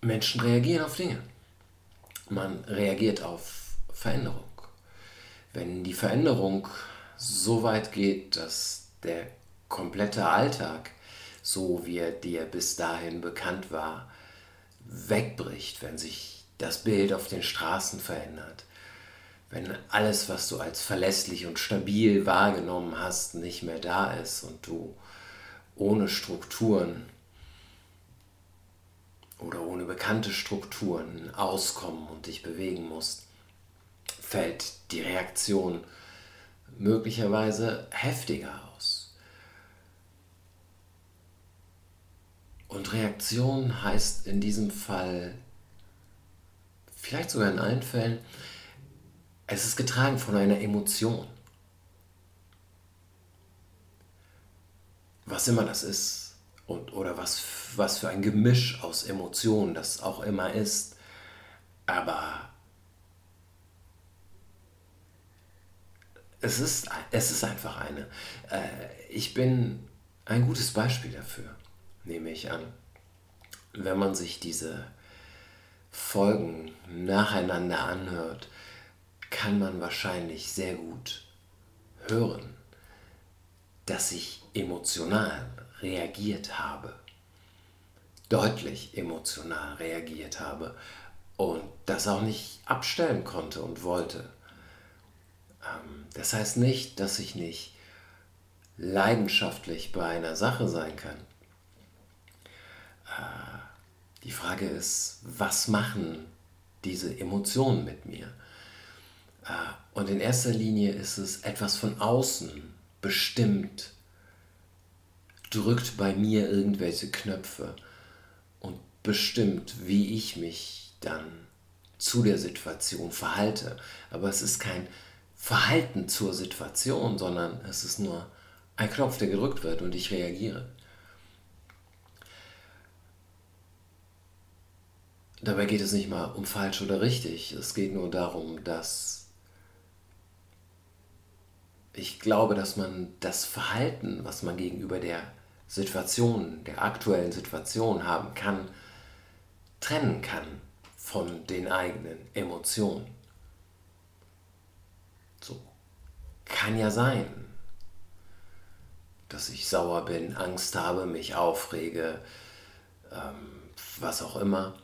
Menschen reagieren auf Dinge. Man reagiert auf Veränderung. Wenn die Veränderung so weit geht, dass der komplette Alltag, so wie er dir bis dahin bekannt war, wegbricht, wenn sich das Bild auf den Straßen verändert, wenn alles, was du als verlässlich und stabil wahrgenommen hast, nicht mehr da ist und du ohne Strukturen oder ohne bekannte Strukturen auskommen und dich bewegen musst, fällt die Reaktion möglicherweise heftiger aus. Und Reaktion heißt in diesem Fall, vielleicht sogar in allen Fällen, es ist getragen von einer Emotion. Was immer das ist und, oder was, was für ein Gemisch aus Emotionen das auch immer ist. Aber es ist, es ist einfach eine. Äh, ich bin ein gutes Beispiel dafür, nehme ich an. Wenn man sich diese Folgen nacheinander anhört, kann man wahrscheinlich sehr gut hören, dass ich emotional reagiert habe, deutlich emotional reagiert habe und das auch nicht abstellen konnte und wollte. Ähm, das heißt nicht, dass ich nicht leidenschaftlich bei einer Sache sein kann. Äh, die Frage ist, was machen diese Emotionen mit mir? Äh, und in erster Linie ist es etwas von außen bestimmt, drückt bei mir irgendwelche Knöpfe und bestimmt, wie ich mich dann zu der Situation verhalte. Aber es ist kein Verhalten zur Situation, sondern es ist nur ein Knopf, der gedrückt wird und ich reagiere. Dabei geht es nicht mal um falsch oder richtig. Es geht nur darum, dass ich glaube, dass man das Verhalten, was man gegenüber der Situation, der aktuellen Situation haben kann, trennen kann von den eigenen Emotionen. So kann ja sein, dass ich sauer bin, Angst habe, mich aufrege, ähm, was auch immer.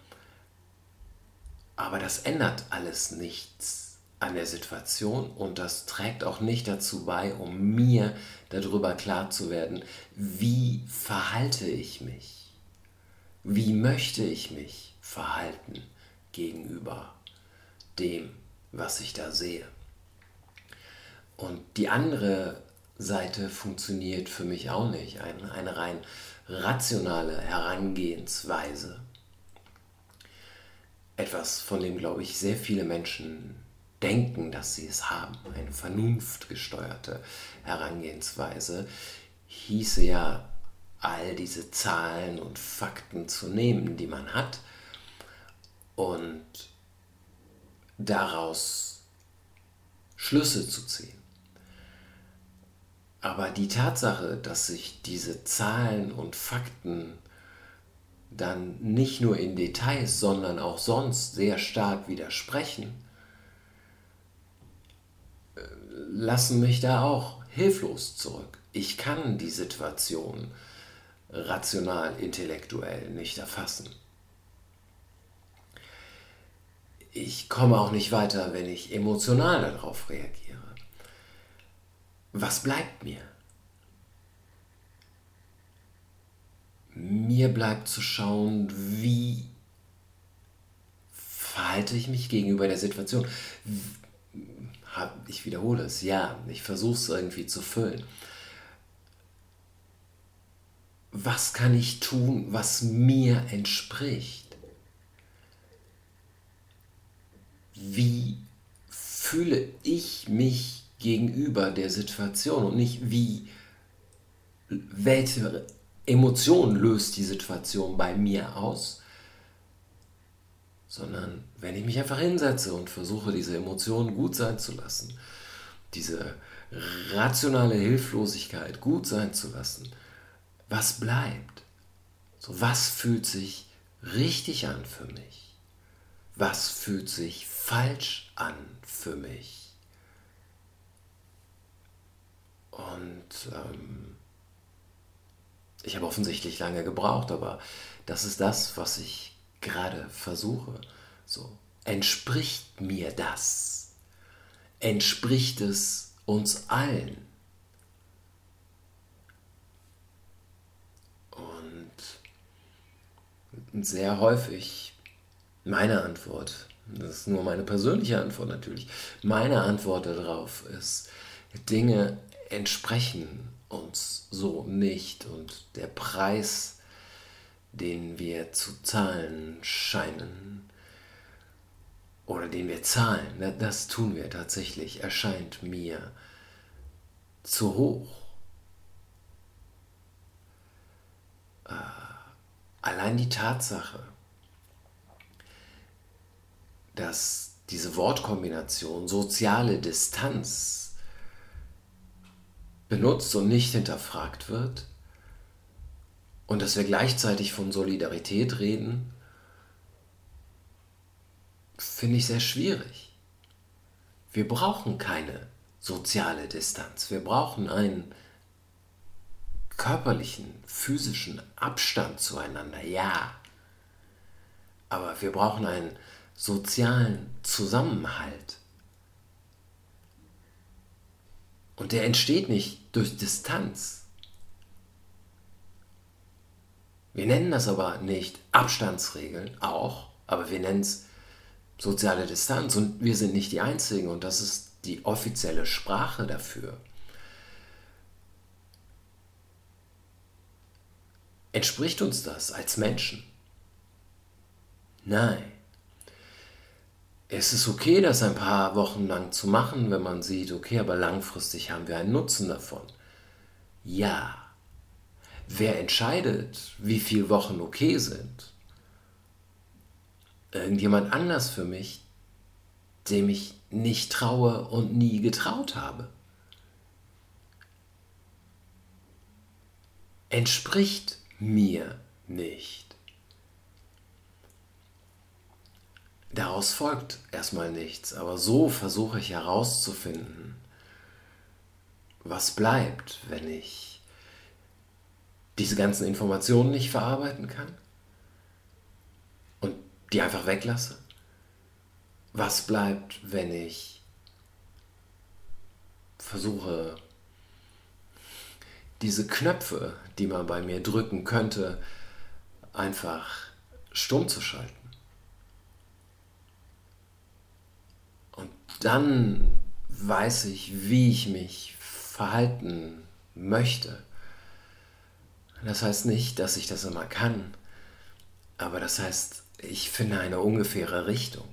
Aber das ändert alles nichts an der Situation und das trägt auch nicht dazu bei, um mir darüber klar zu werden, wie verhalte ich mich, wie möchte ich mich verhalten gegenüber dem, was ich da sehe. Und die andere Seite funktioniert für mich auch nicht, eine, eine rein rationale Herangehensweise. Etwas, von dem, glaube ich, sehr viele Menschen denken, dass sie es haben. Eine vernunftgesteuerte Herangehensweise hieße ja, all diese Zahlen und Fakten zu nehmen, die man hat und daraus Schlüsse zu ziehen. Aber die Tatsache, dass sich diese Zahlen und Fakten dann nicht nur in Details, sondern auch sonst sehr stark widersprechen, lassen mich da auch hilflos zurück. Ich kann die Situation rational, intellektuell nicht erfassen. Ich komme auch nicht weiter, wenn ich emotional darauf reagiere. Was bleibt mir? Mir bleibt zu schauen, wie verhalte ich mich gegenüber der Situation ich wiederhole es, ja, ich versuche es irgendwie zu füllen. Was kann ich tun, was mir entspricht? Wie fühle ich mich gegenüber der Situation und nicht wie, welche Emotion löst die Situation bei mir aus, sondern wenn ich mich einfach hinsetze und versuche, diese Emotionen gut sein zu lassen, diese rationale Hilflosigkeit gut sein zu lassen, was bleibt? So, was fühlt sich richtig an für mich? Was fühlt sich falsch an für mich? Und ähm, ich habe offensichtlich lange gebraucht, aber das ist das, was ich gerade versuche. So, entspricht mir das? Entspricht es uns allen? Und sehr häufig meine Antwort, das ist nur meine persönliche Antwort natürlich, meine Antwort darauf ist, Dinge entsprechen uns so nicht und der Preis, den wir zu zahlen scheinen. Oder den wir zahlen, das tun wir tatsächlich, erscheint mir zu hoch. Äh, allein die Tatsache, dass diese Wortkombination soziale Distanz benutzt und nicht hinterfragt wird und dass wir gleichzeitig von Solidarität reden, finde ich sehr schwierig. Wir brauchen keine soziale Distanz. Wir brauchen einen körperlichen, physischen Abstand zueinander, ja. Aber wir brauchen einen sozialen Zusammenhalt. Und der entsteht nicht durch Distanz. Wir nennen das aber nicht Abstandsregeln, auch, aber wir nennen es soziale Distanz und wir sind nicht die Einzigen und das ist die offizielle Sprache dafür. Entspricht uns das als Menschen? Nein. Es ist okay, das ein paar Wochen lang zu machen, wenn man sieht, okay, aber langfristig haben wir einen Nutzen davon. Ja. Wer entscheidet, wie viele Wochen okay sind? Irgendjemand anders für mich, dem ich nicht traue und nie getraut habe. Entspricht mir nicht. Daraus folgt erstmal nichts, aber so versuche ich herauszufinden, was bleibt, wenn ich diese ganzen Informationen nicht verarbeiten kann und die einfach weglasse. Was bleibt, wenn ich versuche, diese Knöpfe, die man bei mir drücken könnte, einfach stumm zu schalten? dann weiß ich, wie ich mich verhalten möchte. Das heißt nicht, dass ich das immer kann, aber das heißt, ich finde eine ungefähre Richtung.